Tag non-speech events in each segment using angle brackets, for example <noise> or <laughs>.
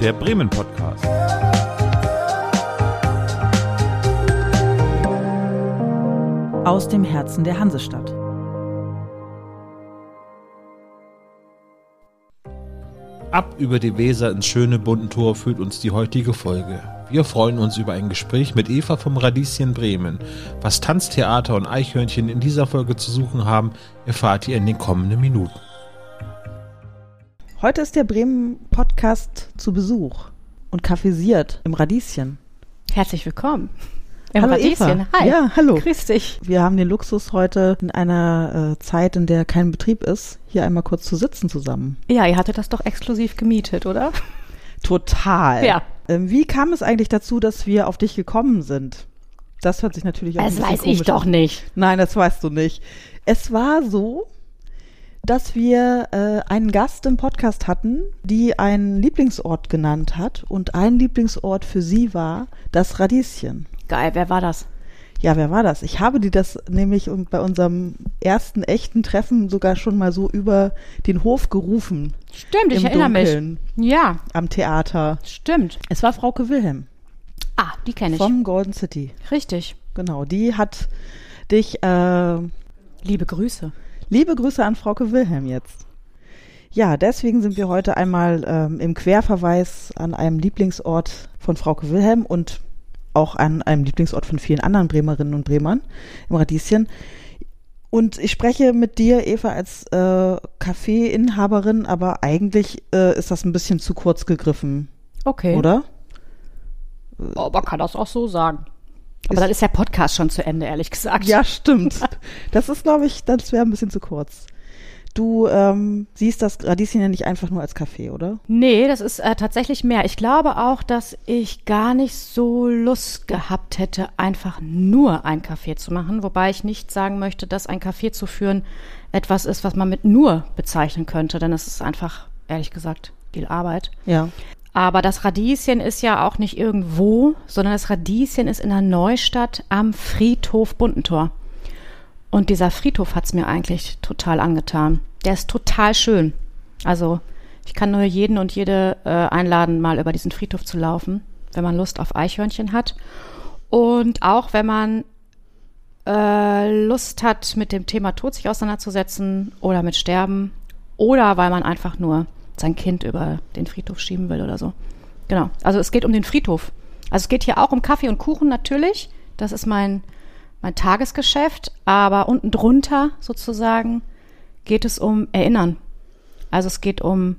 der Bremen Podcast. Aus dem Herzen der Hansestadt. Ab über die Weser ins schöne Buntentor führt uns die heutige Folge. Wir freuen uns über ein Gespräch mit Eva vom Radieschen Bremen. Was Tanztheater und Eichhörnchen in dieser Folge zu suchen haben, erfahrt ihr in den kommenden Minuten. Heute ist der Bremen Podcast zu Besuch und kaffeesiert im Radieschen. Herzlich willkommen. Im hallo Radieschen. Eva. Hi. Ja, hallo. Grüß dich. Wir haben den Luxus heute in einer äh, Zeit, in der kein Betrieb ist, hier einmal kurz zu sitzen zusammen. Ja, ihr hattet das doch exklusiv gemietet, oder? Total. Ja. Ähm, wie kam es eigentlich dazu, dass wir auf dich gekommen sind? Das hört sich natürlich auch Das weiß ich doch an. nicht. Nein, das weißt du nicht. Es war so, dass wir äh, einen Gast im Podcast hatten, die einen Lieblingsort genannt hat und ein Lieblingsort für sie war das Radieschen. Geil, wer war das? Ja, wer war das? Ich habe dir das nämlich bei unserem ersten echten Treffen sogar schon mal so über den Hof gerufen Stimmt, ich Im erinnere Dunkeln. mich. Ja, am Theater. stimmt. Es war Frauke Wilhelm Ah, die kenne ich. vom Golden City. Richtig. Genau, die hat dich äh, Liebe Grüße. Liebe Grüße an Frauke Wilhelm jetzt. Ja, deswegen sind wir heute einmal ähm, im Querverweis an einem Lieblingsort von Frauke Wilhelm und auch an einem Lieblingsort von vielen anderen Bremerinnen und Bremern im Radieschen. Und ich spreche mit dir, Eva, als äh, Café-Inhaberin, aber eigentlich äh, ist das ein bisschen zu kurz gegriffen, Okay. oder? Oh, man kann das auch so sagen. Aber dann ist der Podcast schon zu Ende, ehrlich gesagt. Ja, stimmt. Das ist, glaube ich, das wäre ein bisschen zu kurz. Du ähm, siehst das Radieschen ja nicht einfach nur als Café, oder? Nee, das ist äh, tatsächlich mehr. Ich glaube auch, dass ich gar nicht so Lust gehabt hätte, einfach nur ein Café zu machen. Wobei ich nicht sagen möchte, dass ein Café zu führen etwas ist, was man mit nur bezeichnen könnte. Denn es ist einfach, ehrlich gesagt, viel Arbeit. Ja. Aber das Radieschen ist ja auch nicht irgendwo, sondern das Radieschen ist in der Neustadt am Friedhof Buntentor. Und dieser Friedhof hat's mir eigentlich total angetan. Der ist total schön. Also ich kann nur jeden und jede äh, einladen, mal über diesen Friedhof zu laufen, wenn man Lust auf Eichhörnchen hat. Und auch wenn man äh, Lust hat, mit dem Thema Tod sich auseinanderzusetzen oder mit Sterben oder weil man einfach nur sein Kind über den Friedhof schieben will oder so. Genau. Also es geht um den Friedhof. Also es geht hier auch um Kaffee und Kuchen natürlich. Das ist mein, mein Tagesgeschäft. Aber unten drunter sozusagen geht es um Erinnern. Also es geht um,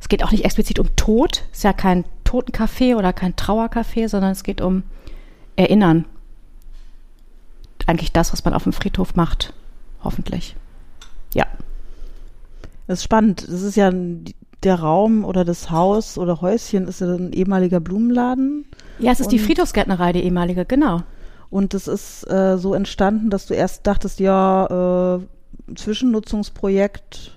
es geht auch nicht explizit um Tod. Es ist ja kein Totencafé oder kein Trauercafé, sondern es geht um Erinnern. Eigentlich das, was man auf dem Friedhof macht. Hoffentlich. Ja. Das ist spannend. Das ist ja der Raum oder das Haus oder Häuschen ist ja ein ehemaliger Blumenladen. Ja, es ist die Friedhofsgärtnerei, die ehemalige, genau. Und es ist äh, so entstanden, dass du erst dachtest, ja, äh, Zwischennutzungsprojekt.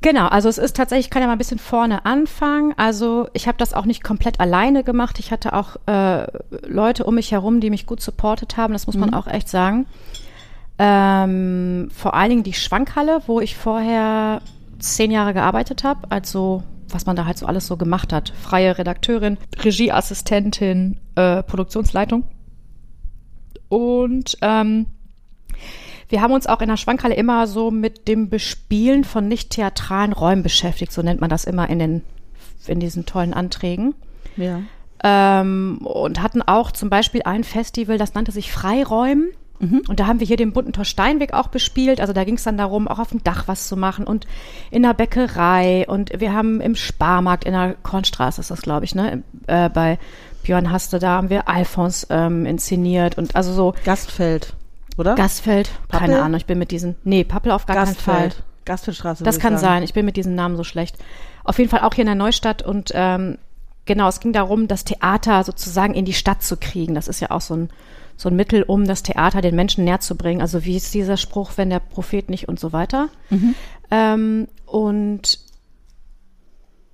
Genau, also es ist tatsächlich, ich kann ja mal ein bisschen vorne anfangen. Also ich habe das auch nicht komplett alleine gemacht. Ich hatte auch äh, Leute um mich herum, die mich gut supportet haben. Das muss man Mhm. auch echt sagen. Ähm, vor allen Dingen die Schwankhalle, wo ich vorher zehn Jahre gearbeitet habe. Also was man da halt so alles so gemacht hat. Freie Redakteurin, Regieassistentin, äh, Produktionsleitung. Und ähm, wir haben uns auch in der Schwankhalle immer so mit dem Bespielen von nicht theatralen Räumen beschäftigt, so nennt man das immer in den in diesen tollen Anträgen. Ja. Ähm, und hatten auch zum Beispiel ein Festival, das nannte sich Freiräumen. Und da haben wir hier den bunten Tor Steinweg auch bespielt. Also da ging es dann darum, auch auf dem Dach was zu machen und in der Bäckerei. Und wir haben im Sparmarkt in der Kornstraße ist das, glaube ich, ne? Äh, bei Björn Haste, da haben wir Alfons ähm, inszeniert und also so Gastfeld, oder? Gastfeld, keine Pappel? Ahnung, ich bin mit diesen, nee, Pappel auf gar keinen Fall. Gastfeld. Gastfeldstraße. Das kann sagen. sein, ich bin mit diesen Namen so schlecht. Auf jeden Fall auch hier in der Neustadt und ähm, genau, es ging darum, das Theater sozusagen in die Stadt zu kriegen. Das ist ja auch so ein, so ein Mittel, um das Theater den Menschen näher zu bringen. Also wie ist dieser Spruch, wenn der Prophet nicht und so weiter. Ähm, und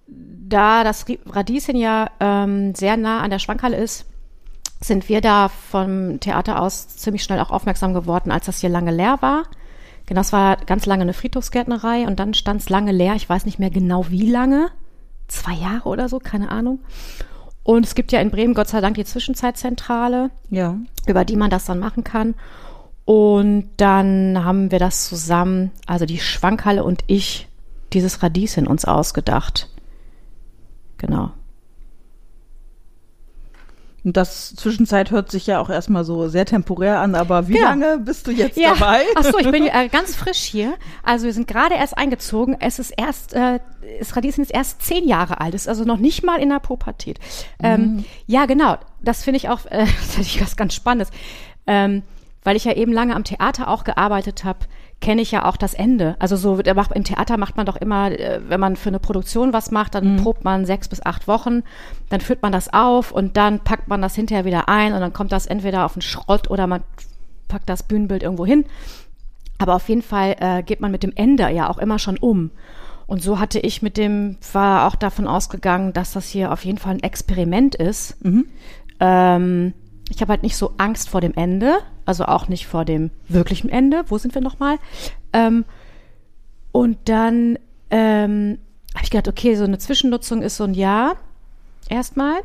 da das Radieschen ja ähm, sehr nah an der Schwankhalle ist, sind wir da vom Theater aus ziemlich schnell auch aufmerksam geworden, als das hier lange leer war. Genau, es war ganz lange eine Friedhofsgärtnerei und dann stand es lange leer. Ich weiß nicht mehr genau wie lange. zwei Jahre oder so, keine Ahnung. Und es gibt ja in Bremen Gott sei Dank die Zwischenzeitzentrale, Ja. über die man das dann machen kann. Und dann haben wir das zusammen, also die Schwankhalle und ich, dieses Radieschen uns ausgedacht. Genau. Und das Zwischenzeit hört sich ja auch erstmal so sehr temporär an, aber wie Ja. lange bist du jetzt dabei? Ach so, ich bin <laughs> äh, ganz frisch hier. Also wir sind gerade erst eingezogen. Es ist erst, äh, das Radieschen ist erst zehn Jahre alt. Ist also noch nicht mal in der Pubertät. Ähm, ja, genau. Das finde ich auch, äh, <laughs> das ich was ganz Spannendes. Ähm, weil ich ja eben lange am Theater auch gearbeitet habe, kenne ich ja auch das Ende. Also so der macht, im Theater macht man doch immer, äh, wenn man für eine Produktion was macht, dann probt man sechs bis acht Wochen, dann führt man das auf und dann packt man das hinterher wieder ein und dann kommt das entweder auf den Schrott oder man packt das Bühnenbild irgendwo hin. Aber auf jeden Fall äh, geht man mit dem Ende ja auch immer schon um. Und so hatte ich mit dem, war auch davon ausgegangen, dass das hier auf jeden Fall ein Experiment ist. Ähm, ich habe halt nicht so Angst vor dem Ende, also auch nicht vor dem wirklichen Ende. Wo sind wir nochmal? Ähm, und dann ähm, habe ich gedacht, okay, so eine Zwischennutzung ist so ein Jahr erstmal.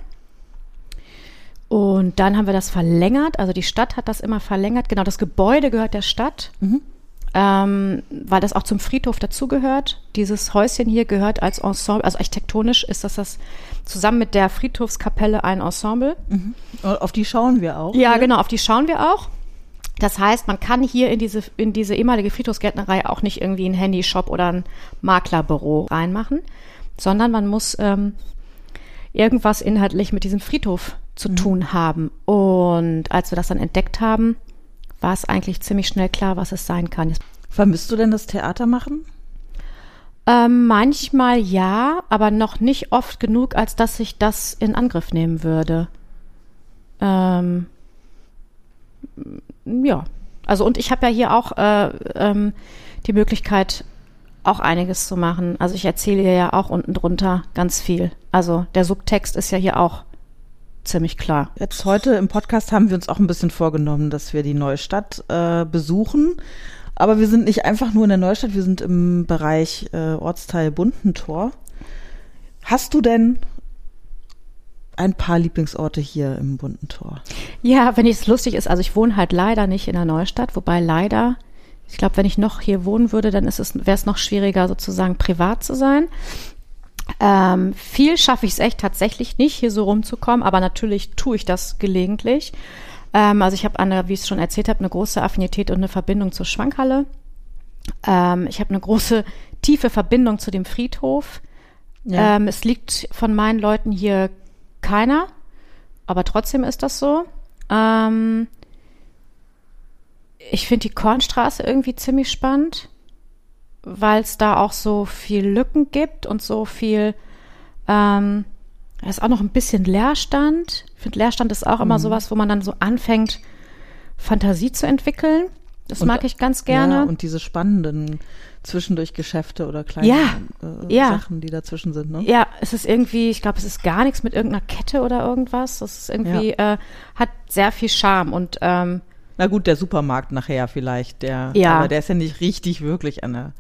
Und dann haben wir das verlängert, also die Stadt hat das immer verlängert. Genau, das Gebäude gehört der Stadt, ähm, weil das auch zum Friedhof dazugehört. Dieses Häuschen hier gehört als Ensemble, also architektonisch ist das das zusammen mit der Friedhofskapelle ein Ensemble. Auf die schauen wir auch. Ja, genau, auf die schauen wir auch. Das heißt, man kann hier in diese, in diese ehemalige Friedhofsgärtnerei auch nicht irgendwie ein Handyshop oder ein Maklerbüro reinmachen, sondern man muss ähm, irgendwas inhaltlich mit diesem Friedhof zu tun haben. Und als wir das dann entdeckt haben, war es eigentlich ziemlich schnell klar, was es sein kann. Vermisst du denn das Theater machen? Ähm, manchmal ja, aber noch nicht oft genug, als dass ich das in Angriff nehmen würde. Ähm, ja, also und ich habe ja hier auch äh, ähm, die Möglichkeit, auch einiges zu machen. Also ich erzähle ja auch unten drunter ganz viel. Also der Subtext ist ja hier auch ziemlich klar. Jetzt heute im Podcast haben wir uns auch ein bisschen vorgenommen, dass wir die Neustadt äh, besuchen. Aber wir sind nicht einfach nur in der Neustadt, wir sind im Bereich äh, Ortsteil Buntentor. Hast du denn ein paar Lieblingsorte hier im Buntentor? Ja, wenn es lustig ist, also ich wohne halt leider nicht in der Neustadt, wobei leider, ich glaube, wenn ich noch hier wohnen würde, dann ist es, wäre es noch schwieriger, sozusagen privat zu sein. Ähm, viel schaffe ich es echt tatsächlich nicht, hier so rumzukommen, aber natürlich tue ich das gelegentlich. Ähm, also ich habe eine, wie ich es schon erzählt habe, eine große Affinität und eine Verbindung zur Schwankhalle. Ähm, ich habe eine große, tiefe Verbindung zu dem Friedhof. Ja. Ähm, es liegt von meinen Leuten hier keiner, aber trotzdem ist das so. Ähm, ich finde die Kornstraße irgendwie ziemlich spannend, weil es da auch so viel Lücken gibt und so viel, ähm, da ist auch noch ein bisschen Leerstand. Ich finde, Leerstand ist auch immer sowas, wo man dann so anfängt, Fantasie zu entwickeln. Das Und- mag ich ganz gerne. Ja, und diese spannenden zwischendurch Geschäfte oder kleine Ja, äh, ja. Sachen, die dazwischen sind. Ne? Ja, es ist irgendwie, ich glaube, es ist gar nichts mit irgendeiner Kette oder irgendwas. Das ist irgendwie, äh, hat sehr viel Charme und ähm, Na gut, der Supermarkt nachher vielleicht, der, Ja. aber der ist ja nicht richtig wirklich an der,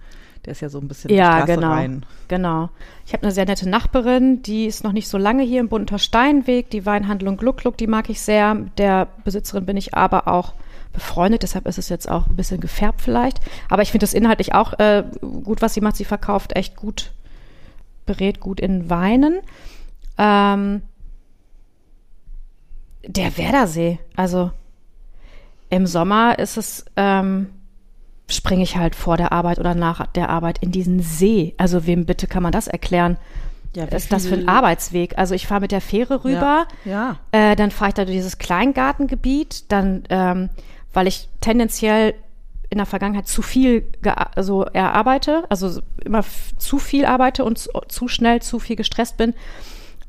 der ist ja so ein bisschen ja, genau, rein. genau. Ich habe eine sehr nette Nachbarin, die ist noch nicht so lange hier im Bunter Steinweg, die Weinhandlung Gluck Gluck, die mag ich sehr. Der Besitzerin bin ich aber auch befreundet, deshalb ist es jetzt auch ein bisschen gefärbt vielleicht. Aber ich finde das inhaltlich auch äh, gut, was sie macht. Sie verkauft echt gut, berät gut in Weinen. Ähm, der Werdersee, also im Sommer ist es, ähm, springe ich halt vor der Arbeit oder nach der Arbeit in diesen See. Also wem bitte kann man das erklären? Ja, Was ist das für ein Arbeitsweg? Also ich fahre mit der Fähre rüber, Ja. äh, dann fahre ich da durch dieses Kleingartengebiet, dann, ähm, weil ich tendenziell in der Vergangenheit zu viel also erarbeite, also immer zu viel arbeite und zu, zu schnell zu viel gestresst bin,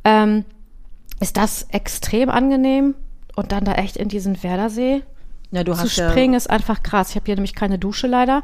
ähm, ist das extrem angenehm. Und dann da echt in diesen Werdersee Ja, zu springen ja, ist einfach krass. Ich habe hier nämlich keine Dusche leider.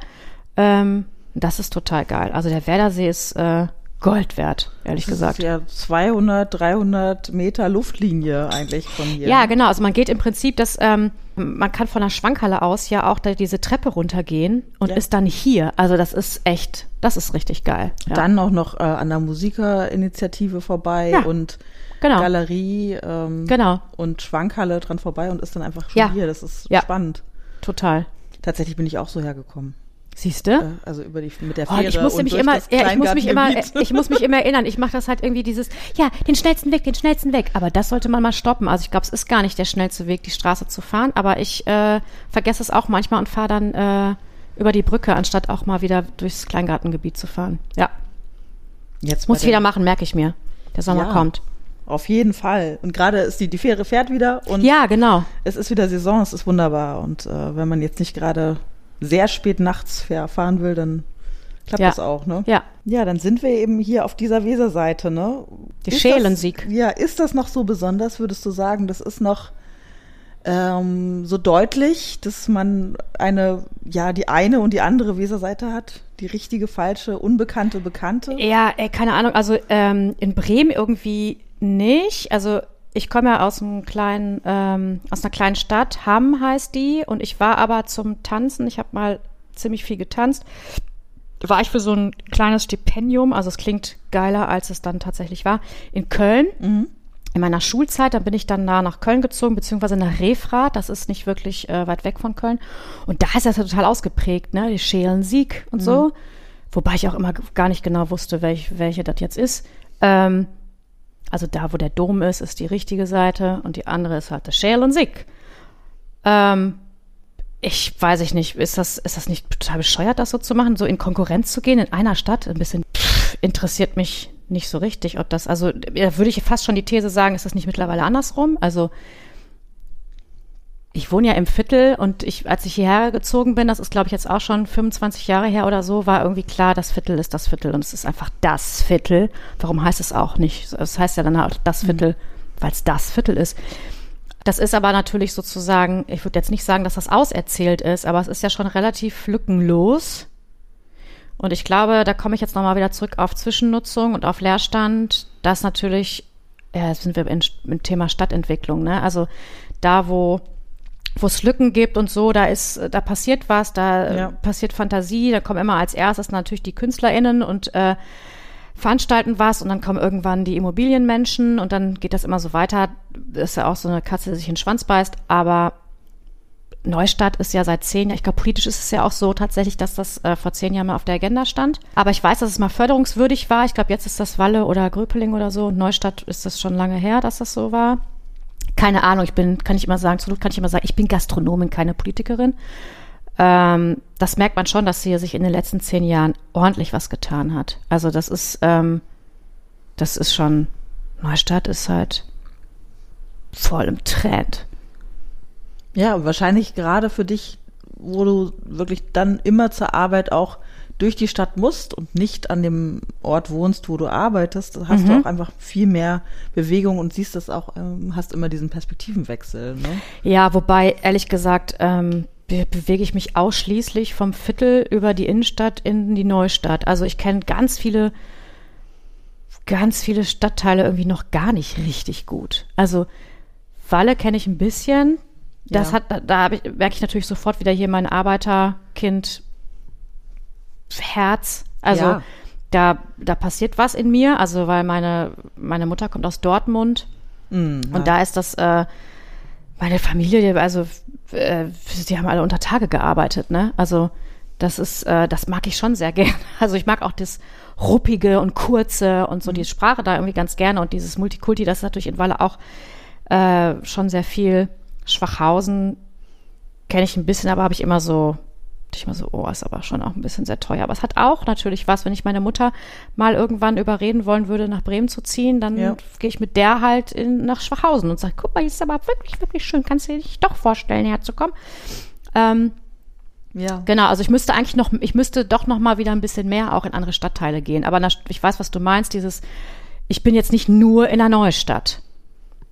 Ähm, das ist total geil. Also der Werdersee ist äh, Gold wert, ehrlich das gesagt. ist ja 200, 300 Meter Luftlinie eigentlich von hier. Ja, genau. Also man geht im Prinzip, das, ähm, man kann von der Schwankhalle aus ja auch da diese Treppe runtergehen und Ja. ist dann hier. Also das ist echt, Das ist richtig geil. Ja. Dann auch noch äh, an der Musikerinitiative vorbei Ja, und genau. Galerie ähm, Genau, und Schwankhalle dran vorbei und ist dann einfach schon hier. Das ist spannend. total. Tatsächlich bin ich auch so hergekommen. Siehst du? Äh, also über die mit der Oh, Fähre ich musste und mich immer, ja, ich muss mich immer, ich muss mich immer erinnern. Ich mache das halt irgendwie dieses, ja, den schnellsten Weg, den schnellsten Weg. Aber das sollte man mal stoppen. Also ich glaube, es ist gar nicht der schnellste Weg, die Straße zu fahren. Aber ich äh, vergesse es auch manchmal und fahre dann äh, über die Brücke, anstatt auch mal wieder durchs Kleingartengebiet zu fahren. Ja, Jetzt muss ich wieder der- machen, merke ich mir. Der Sommer Ja. kommt. Auf jeden Fall. Und gerade ist die, die Fähre fährt wieder und Ja, genau. es ist wieder Saison, es ist wunderbar. Und äh, wenn man jetzt nicht gerade sehr spät nachts fahren will, dann klappt Ja. das auch, ne? Ja, Ja, dann sind wir eben hier auf dieser Weserseite, ne? Die Ist Schelensiek. Das, ja, ist das noch so besonders, würdest du sagen? Das ist noch ähm, so deutlich, dass man eine, ja, die eine und die andere Weserseite hat? Die richtige, falsche, unbekannte, bekannte? Ja, äh, keine Ahnung. Also ähm, in Bremen irgendwie nicht. Also ich komme ja aus einem kleinen, ähm, aus einer kleinen Stadt. Hamm heißt die. Und ich war aber zum Tanzen. Ich habe mal ziemlich viel getanzt. War ich für so ein kleines Stipendium. Also es klingt geiler, als es dann tatsächlich war. In Köln. Mhm. In meiner Schulzeit, dann bin ich dann da nach Köln gezogen, beziehungsweise nach Refrath, das ist nicht wirklich äh, weit weg von Köln. Und da ist das ja total ausgeprägt, ne? Die Scheelen-Sieg und so. Wobei ich auch immer gar nicht genau wusste, welch, welche das jetzt ist. Ähm, also da, wo der Dom ist, ist die richtige Seite und die andere ist halt der Scheelen-Sieg. Ähm, ich weiß ich nicht, ist das, ist das nicht total bescheuert, das so zu machen, so in Konkurrenz zu gehen in einer Stadt? Ein bisschen pff, interessiert mich nicht so richtig, ob das, also da würde ich fast schon die These sagen, ist das nicht mittlerweile andersrum? Also ich wohne ja im Viertel und ich, als ich hierher gezogen bin, das ist glaube ich jetzt auch schon 25 Jahre her oder so, war irgendwie klar, das Viertel ist das Viertel und es ist einfach das Viertel. Warum heißt es auch nicht? Es heißt ja dann auch das Viertel, weil es das Viertel ist. Das ist aber natürlich sozusagen, ich würde jetzt nicht sagen, dass das auserzählt ist, aber es ist ja schon relativ lückenlos. Und ich glaube, da komme ich jetzt nochmal wieder zurück auf Zwischennutzung und auf Leerstand. Das natürlich, ja, jetzt sind wir im Thema Stadtentwicklung, ne? Also da, wo wo es Lücken gibt und so, da ist, da passiert was, da Ja. äh, passiert Fantasie, da kommen immer als erstes natürlich die KünstlerInnen und äh, veranstalten was und dann kommen irgendwann die Immobilienmenschen und dann geht das immer so weiter. Das ist ja auch so eine Katze, die sich in den Schwanz beißt, aber Neustadt ist ja seit zehn Jahren, ich glaube, politisch ist es ja auch so tatsächlich, dass das äh, vor zehn Jahren mal auf der Agenda stand. Aber ich weiß, dass es mal förderungswürdig war. Ich glaube, jetzt ist das Walle oder Gröpeling oder so. Und Neustadt ist das schon lange her, dass das so war. Keine Ahnung, ich bin, kann ich immer sagen, absolut kann ich immer sagen, ich bin Gastronomin, keine Politikerin. Ähm, das merkt man schon, dass hier sich in den letzten zehn Jahren ordentlich was getan hat. Also das ist, ähm, das ist schon, Neustadt ist halt voll im Trend. Ja, wahrscheinlich gerade für dich, wo du wirklich dann immer zur Arbeit auch durch die Stadt musst und nicht an dem Ort wohnst, wo du arbeitest, hast Mhm. du auch einfach viel mehr Bewegung und siehst das auch, ähm, hast immer diesen Perspektivenwechsel. Ne? Ja, wobei, ehrlich gesagt, ähm, be bewege ich mich ausschließlich vom Viertel über die Innenstadt in die Neustadt. Also ich kenne ganz viele, ganz viele Stadtteile irgendwie noch gar nicht richtig gut. Also Walle kenne ich ein bisschen. Das Ja. hat, da, ich, merke ich natürlich sofort wieder hier mein Arbeiterkind Herz. Also Ja. da, da passiert was in mir. Also weil meine, meine Mutter kommt aus Dortmund. Ja. Und da ist das, äh, meine Familie, also, äh, die haben alle unter Tage gearbeitet, ne? Also, das ist, äh, das mag ich schon sehr <laughs> gerne. Also, ich mag auch das Ruppige und Kurze und so die Sprache da irgendwie ganz gerne und dieses Multikulti, das ist natürlich in Walle auch äh, schon sehr viel. Schwachhausen kenne ich ein bisschen, aber habe ich immer so, dachte ich immer so, oh, ist aber schon auch ein bisschen sehr teuer. Aber es hat auch natürlich was, wenn ich meine Mutter mal irgendwann überreden wollen würde, nach Bremen zu ziehen, dann Ja. gehe ich mit der halt in, nach Schwachhausen und sage, guck mal, hier ist aber wirklich, wirklich schön. Kannst du dir dich doch vorstellen, herzukommen? Ähm, ja. genau, also ich müsste eigentlich noch, ich müsste doch noch mal wieder ein bisschen mehr auch in andere Stadtteile gehen. Aber ich weiß, was du meinst, dieses, ich bin jetzt nicht nur in der Neustadt.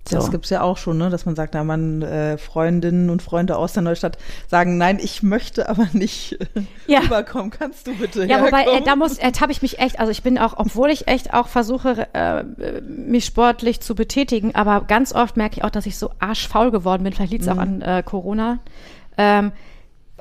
So. Das gibt's ja auch schon, ne? dass man sagt, na, man äh, Freundinnen und Freunde aus der Neustadt sagen, nein, ich möchte aber nicht <laughs> Ja. rüberkommen. Kannst du bitte Ja, wobei, äh, da muss, äh, habe ich mich echt, also ich bin auch, obwohl ich echt auch versuche, äh, mich sportlich zu betätigen, aber ganz oft merke ich auch, dass ich so arschfaul geworden bin. Vielleicht liegt es auch an äh, Corona. Ähm,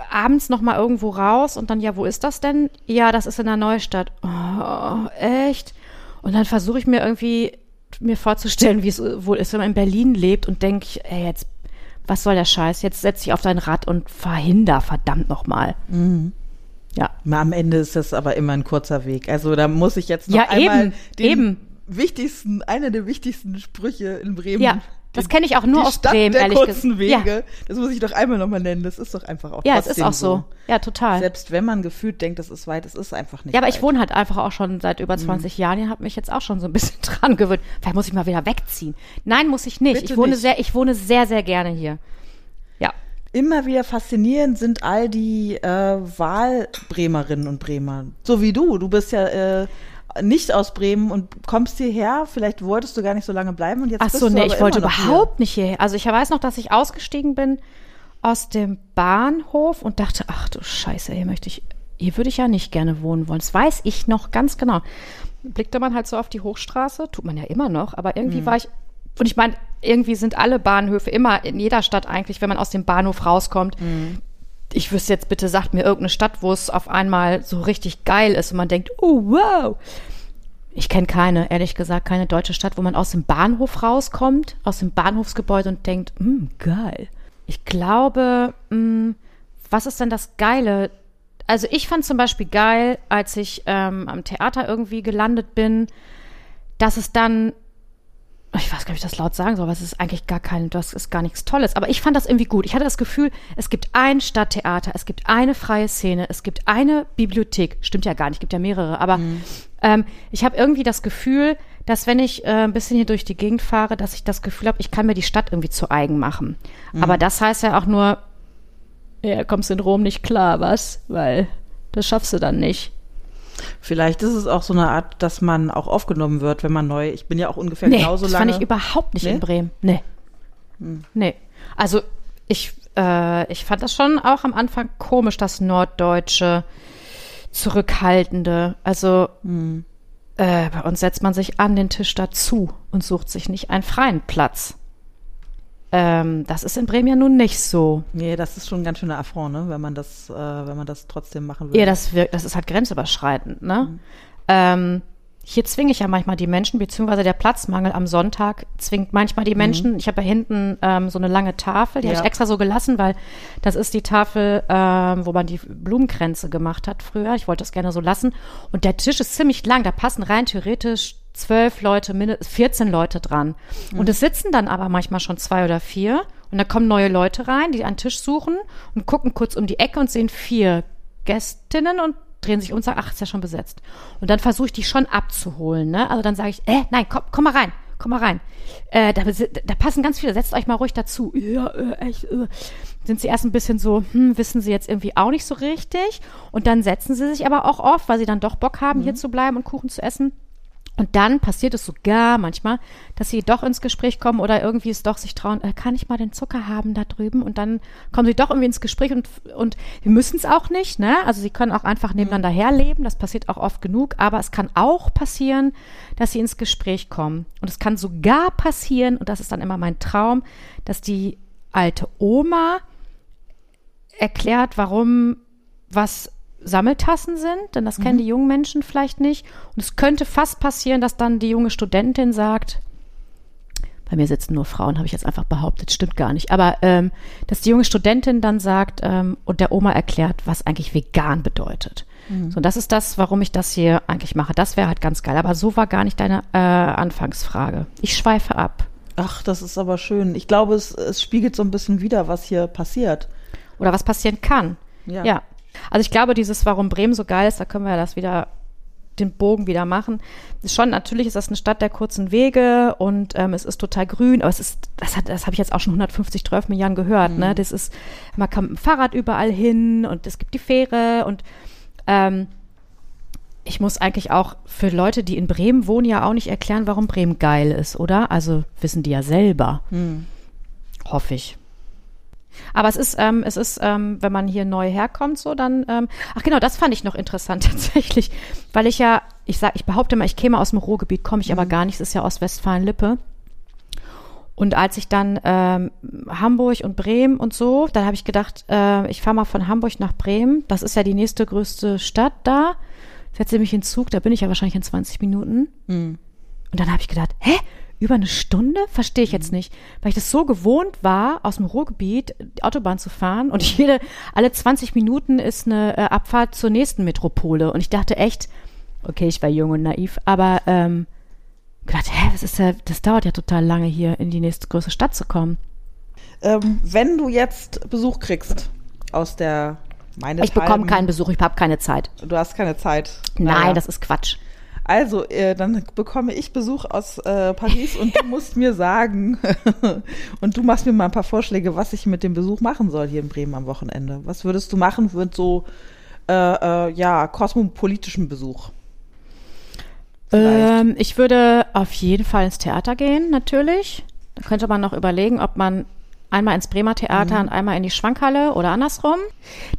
abends noch mal irgendwo raus und dann, ja, wo ist das denn? Ja, das ist in der Neustadt. Oh, echt? Und dann versuche ich mir irgendwie mir vorzustellen, wie es wohl ist, wenn man in Berlin lebt und denke, ey, jetzt, was soll der Scheiß? Jetzt setz dich auf dein Rad und verhinder, verdammt nochmal. Mhm. Ja. Am Ende ist das aber immer ein kurzer Weg. Also da muss ich jetzt noch Ja, einmal eben, den eben. Wichtigsten, einer der wichtigsten Sprüche in Bremen. Ja, das kenne ich auch nur die aus Stadt Bremen, der ehrlich kurzen gesagt. Wege. Das muss ich doch einmal nochmal nennen. Das ist doch einfach auch Ja, es ist auch so. Ja, total. Selbst wenn man gefühlt denkt, das ist weit, es ist einfach nicht Ja, aber weit. ich wohne halt einfach auch schon seit über 20 Jahren. Ich habe mich jetzt auch schon so ein bisschen <laughs> dran gewöhnt. Vielleicht muss ich mal wieder wegziehen. Nein, muss ich nicht. Bitte ich wohne nicht. sehr, ich wohne sehr, sehr gerne hier. Ja. Immer wieder faszinierend sind all die äh, Wahlbremerinnen und Bremer. So wie du. Du bist ja äh, nicht aus Bremen und kommst hierher. Vielleicht wolltest du gar nicht so lange bleiben und jetzt Ach bist so, du nee, ich wollte noch hier. überhaupt nicht hierher. Also ich weiß noch, dass ich ausgestiegen bin aus dem Bahnhof und dachte, ach du Scheiße, hier möchte ich, hier würde ich ja nicht gerne wohnen wollen. Das weiß ich noch ganz genau. Blickte man halt so auf die Hochstraße, tut man ja immer noch, aber irgendwie Mhm. war ich, und ich meine, irgendwie sind alle Bahnhöfe immer in jeder Stadt eigentlich, wenn man aus dem Bahnhof rauskommt. Mhm. Ich wüsste jetzt bitte, sagt mir irgendeine Stadt, wo es auf einmal so richtig geil ist und man denkt, oh wow. Ich kenne keine, ehrlich gesagt, keine deutsche Stadt, wo man aus dem Bahnhof rauskommt, aus dem Bahnhofsgebäude und denkt, hm, geil. Ich glaube, hm, was ist denn das Geile? Also ich fand zum Beispiel geil, als ich ähm, am Theater irgendwie gelandet bin, dass es dann, ich weiß gar nicht, ob ich das laut sagen soll, aber es ist eigentlich gar kein, das ist gar nichts Tolles. Aber ich fand das irgendwie gut. Ich hatte das Gefühl, es gibt ein Stadttheater, es gibt eine freie Szene, es gibt eine Bibliothek. Stimmt ja gar nicht, gibt ja mehrere. Aber ähm, ich habe irgendwie das Gefühl, dass wenn ich äh, ein bisschen hier durch die Gegend fahre, dass ich das Gefühl habe, ich kann mir die Stadt irgendwie zu eigen machen. Aber das heißt ja auch nur, ja, kommst in Rom nicht klar, was? Weil das schaffst du dann nicht. Vielleicht ist es auch so eine Art, dass man auch aufgenommen wird, wenn man neu. Ich bin ja auch ungefähr Nee, genauso das lange. fand ich überhaupt nicht Nee? in Bremen. Nee. Nee. Also ich, äh, ich fand das schon auch am Anfang komisch, das Norddeutsche, Zurückhaltende. Also äh, bei uns setzt man sich an den Tisch dazu und sucht sich nicht einen freien Platz. Ähm, das ist in Bremen ja nun nicht so. nee, das ist schon ein ganz schöner Affront, ne? wenn man das, äh, wenn man das trotzdem machen würde. Ja, das wirkt, das ist halt grenzüberschreitend, ne? Ähm, hier zwinge ich ja manchmal die Menschen, beziehungsweise der Platzmangel am Sonntag zwingt manchmal die Menschen. Ich habe ja hinten ähm, so eine lange Tafel, die habe Ja. ich extra so gelassen, weil das ist die Tafel, ähm, wo man die Blumenkränze gemacht hat früher. Ich wollte das gerne so lassen. Und der Tisch ist ziemlich lang, da passen rein theoretisch zwölf Leute, mindestens 14 Leute dran. Und es sitzen dann aber manchmal schon zwei oder vier. Und da kommen neue Leute rein, die einen Tisch suchen und gucken kurz um die Ecke und sehen vier Gästinnen und drehen sich um und sagen, ach, ist ja schon besetzt. Und dann versuche ich die schon abzuholen. Ne? Also dann sage ich, äh, nein, komm, komm mal rein, komm mal rein. Äh, da, da passen ganz viele, setzt euch mal ruhig dazu. Ja, äh, echt, äh. Sind sie erst ein bisschen so, hm, wissen sie jetzt irgendwie auch nicht so richtig. Und dann setzen sie sich aber auch oft, weil sie dann doch Bock haben, hier zu bleiben und Kuchen zu essen. Und dann passiert es sogar manchmal, dass sie doch ins Gespräch kommen oder irgendwie es doch sich trauen, äh, kann ich mal den Zucker haben da drüben? Und dann kommen sie doch irgendwie ins Gespräch und, und wir müssen es auch nicht, ne? Also sie können auch einfach nebeneinander herleben, das passiert auch oft genug, aber es kann auch passieren, dass sie ins Gespräch kommen. Und es kann sogar passieren, und das ist dann immer mein Traum, dass die alte Oma erklärt, warum was Sammeltassen sind, denn das kennen die jungen Menschen vielleicht nicht. Und es könnte fast passieren, dass dann die junge Studentin sagt, bei mir sitzen nur Frauen, habe ich jetzt einfach behauptet, stimmt gar nicht. Aber ähm, dass die junge Studentin dann sagt ähm, und der Oma erklärt, was eigentlich vegan bedeutet. So, und das ist das, warum ich das hier eigentlich mache. Das wäre halt ganz geil. Aber so war gar nicht deine äh, Anfangsfrage. Ich schweife ab. Ach, das ist aber schön. Ich glaube, es, es spiegelt so ein bisschen wider, was hier passiert. Oder was passieren kann. Ja. Ja. Also ich glaube, dieses, warum Bremen so geil ist, da können wir das wieder, den Bogen wieder machen. Schon, natürlich ist das eine Stadt der kurzen Wege und ähm, es ist total grün, aber es ist, das hat, das habe ich jetzt auch schon 150, 12 Milliarden gehört, ne? Das ist, man kann mit dem Fahrrad überall hin und es gibt die Fähre und ähm, ich muss eigentlich auch für Leute, die in Bremen wohnen, ja auch nicht erklären, warum Bremen geil ist, oder? Also wissen die ja selber. Hoffe ich. Aber es ist, ähm, es ist, ähm, wenn man hier neu herkommt, so dann, ähm, ach genau, das fand ich noch interessant <laughs> tatsächlich, weil ich ja, ich sag, ich behaupte mal, ich käme aus dem Ruhrgebiet, komme ich aber gar nicht, es ist ja Ostwestfalen-Lippe. Und als ich dann ähm, Hamburg und Bremen und so, dann habe ich gedacht, äh, ich fahre mal von Hamburg nach Bremen. Das ist ja die nächste größte Stadt da. Setze mich in den Zug, da bin ich ja wahrscheinlich in 20 Minuten. Mhm. Und dann habe ich gedacht, hä? Über eine Stunde? Verstehe ich jetzt Mhm. nicht. Weil ich das so gewohnt war, aus dem Ruhrgebiet die Autobahn zu fahren und <laughs> jede, alle 20 Minuten ist eine äh, Abfahrt zur nächsten Metropole. Und ich dachte echt, okay, ich war jung und naiv, aber ähm, gedacht, hä, was ist da, das dauert ja total lange hier in die nächste größere Stadt zu kommen. Ähm, wenn du jetzt Besuch kriegst aus der meine Ich bekomme keinen Besuch, ich habe keine Zeit. Du hast keine Zeit. Nein, Naja. das ist Quatsch. Also, äh, dann bekomme ich Besuch aus äh, Paris und du musst mir sagen, <laughs> und du machst mir mal ein paar Vorschläge, was ich mit dem Besuch machen soll hier in Bremen am Wochenende. Was würdest du machen mit so, äh, äh, ja, kosmopolitischen Besuch? Ähm, ich würde auf jeden Fall ins Theater gehen, natürlich. Da könnte man noch überlegen, ob man einmal ins Bremer Theater und einmal in die Schwankhalle oder andersrum.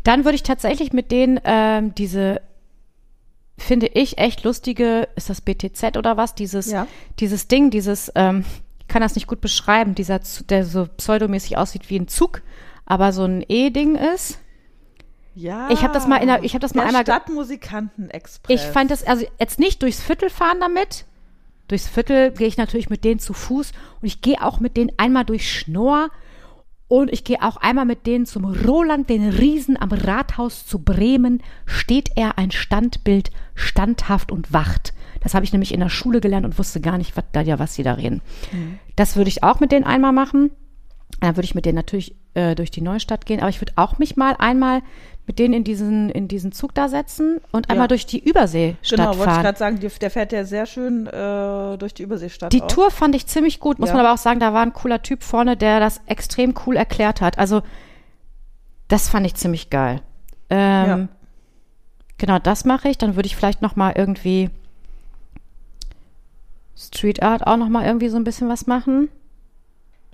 Dann würde ich tatsächlich mit denen ähm, diese, finde ich, echt lustige, ist das BTZ oder was? Dieses, Ja. dieses Ding, dieses, ähm, ich kann das nicht gut beschreiben, dieser, der so pseudomäßig aussieht wie ein Zug, aber so ein E-Ding ist. Ja. Ich hab das mal in der- ich hab das mal der einmal ge- Stadtmusikanten-Express. Ich fand das, also jetzt nicht durchs Viertel fahren damit. Durchs Viertel gehe ich natürlich mit denen zu Fuß und ich gehe auch mit denen einmal durch Schnorr und ich gehe auch einmal mit denen zum Roland, den Riesen am Rathaus zu Bremen, steht er ein Standbild standhaft und wacht. Das habe ich nämlich in der Schule gelernt und wusste gar nicht, was da ja was sie da reden. Das würde ich auch mit denen einmal machen. Dann würde ich mit denen natürlich äh, durch die Neustadt gehen, aber ich würde auch mich mal einmal mit denen in diesen, in diesen Zug da setzen und einmal Ja. durch die Überseestadt Genau, wollte ich fahren. gerade sagen, die- der fährt ja sehr schön äh, durch die Überseestadt. Die auch. Tour fand ich ziemlich gut, muss Ja. man aber auch sagen, da war ein cooler Typ vorne, der das extrem cool erklärt hat. Also, das fand ich ziemlich geil. Ähm, Ja. Genau, das mache ich. Dann würde ich vielleicht noch mal irgendwie Street Art auch noch mal irgendwie so ein bisschen was machen.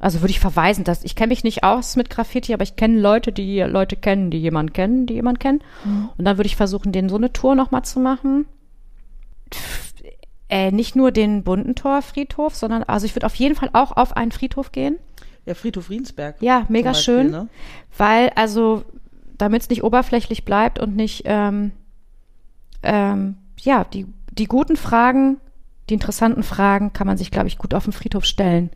Also würde ich verweisen, dass ich kenne mich nicht aus mit Graffiti, aber ich kenne Leute, die Leute kennen, die jemanden kennen, die jemanden kennen. Und dann würde ich versuchen, denen so eine Tour noch mal zu machen. Pff, Äh, nicht nur den Buntentor-Friedhof, sondern also ich würde auf jeden Fall auch auf einen Friedhof gehen. Der Friedhof Riensberg. Ja, mega Beispiel, schön. ne? Weil, also, damit es nicht oberflächlich bleibt und nicht, ähm, ähm, ja, die, die guten Fragen, die interessanten Fragen kann man sich, glaube ich, gut auf den Friedhof stellen.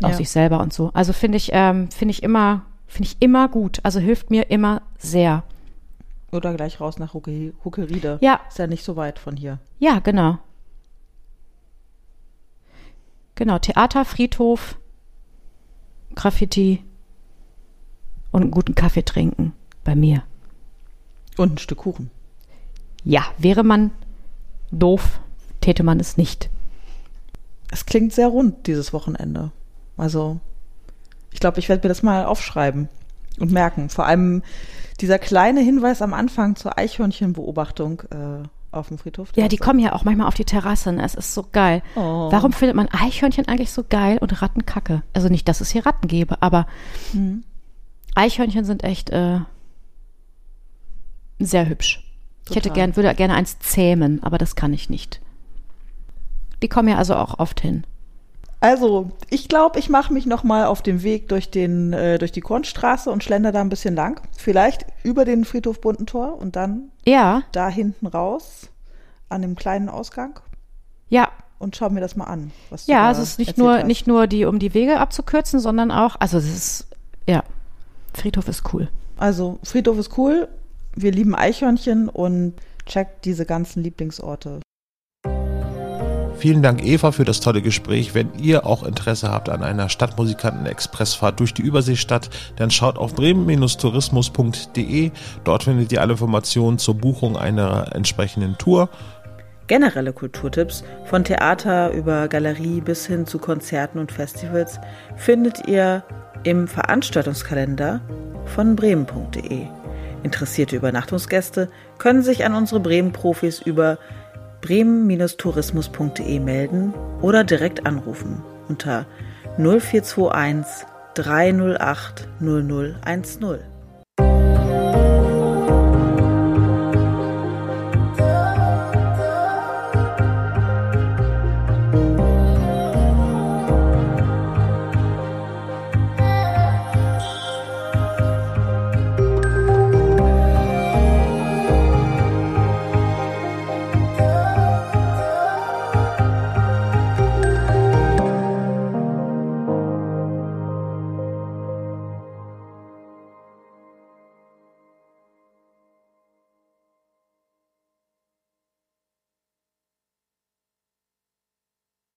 Auf Ja. sich selber und so. Also finde ich, ähm, finde ich immer, finde ich immer gut. Also hilft mir immer sehr. Oder gleich raus nach Hucke, Huckeriede. Ja. Ist ja nicht so weit von hier. Ja, genau. Genau, Theater, Friedhof, Graffiti und einen guten Kaffee trinken bei mir. Und ein Stück Kuchen. Ja, wäre man doof, täte man es nicht. Es klingt sehr rund dieses Wochenende. Also, ich glaube, ich werde mir das mal aufschreiben und merken. Vor allem dieser kleine Hinweis am Anfang zur Eichhörnchenbeobachtung äh, auf dem Friedhof. Ja, die kommen ja auch manchmal auf die Terrasse. Ne? Es ist so geil. Oh. Warum findet man Eichhörnchen eigentlich so geil und Ratten kacke? Also nicht, dass es hier Ratten gäbe, aber Mhm. Eichhörnchen sind echt äh, sehr hübsch. Ich hätte Total. gern, würde gerne eins zähmen, aber das kann ich nicht. Die kommen ja also auch oft hin. Also, ich glaube, ich mache mich noch mal auf den Weg durch den äh, durch die Kornstraße und schlender da ein bisschen lang. Vielleicht über den Friedhof Buntentor und dann Ja, da hinten raus an dem kleinen Ausgang ja, und schau mir das mal an. Ja. Also es ist nicht nur hast. nicht nur die, um die Wege abzukürzen, sondern auch, also es ist ja, Friedhof ist cool. Also, Friedhof ist cool. Wir lieben Eichhörnchen und checkt diese ganzen Lieblingsorte. Vielen Dank, Eva, für das tolle Gespräch. Wenn ihr auch Interesse habt an einer Stadtmusikanten-Expressfahrt durch die Überseestadt, dann schaut auf bremen-tourismus.de. Dort findet ihr alle Informationen zur Buchung einer entsprechenden Tour. Generelle Kulturtipps von Theater über Galerie bis hin zu Konzerten und Festivals findet ihr im Veranstaltungskalender von bremen.de. Interessierte Übernachtungsgäste können sich an unsere Bremen-Profis über bremen-tourismus.de melden oder direkt anrufen unter 0421 308 0010.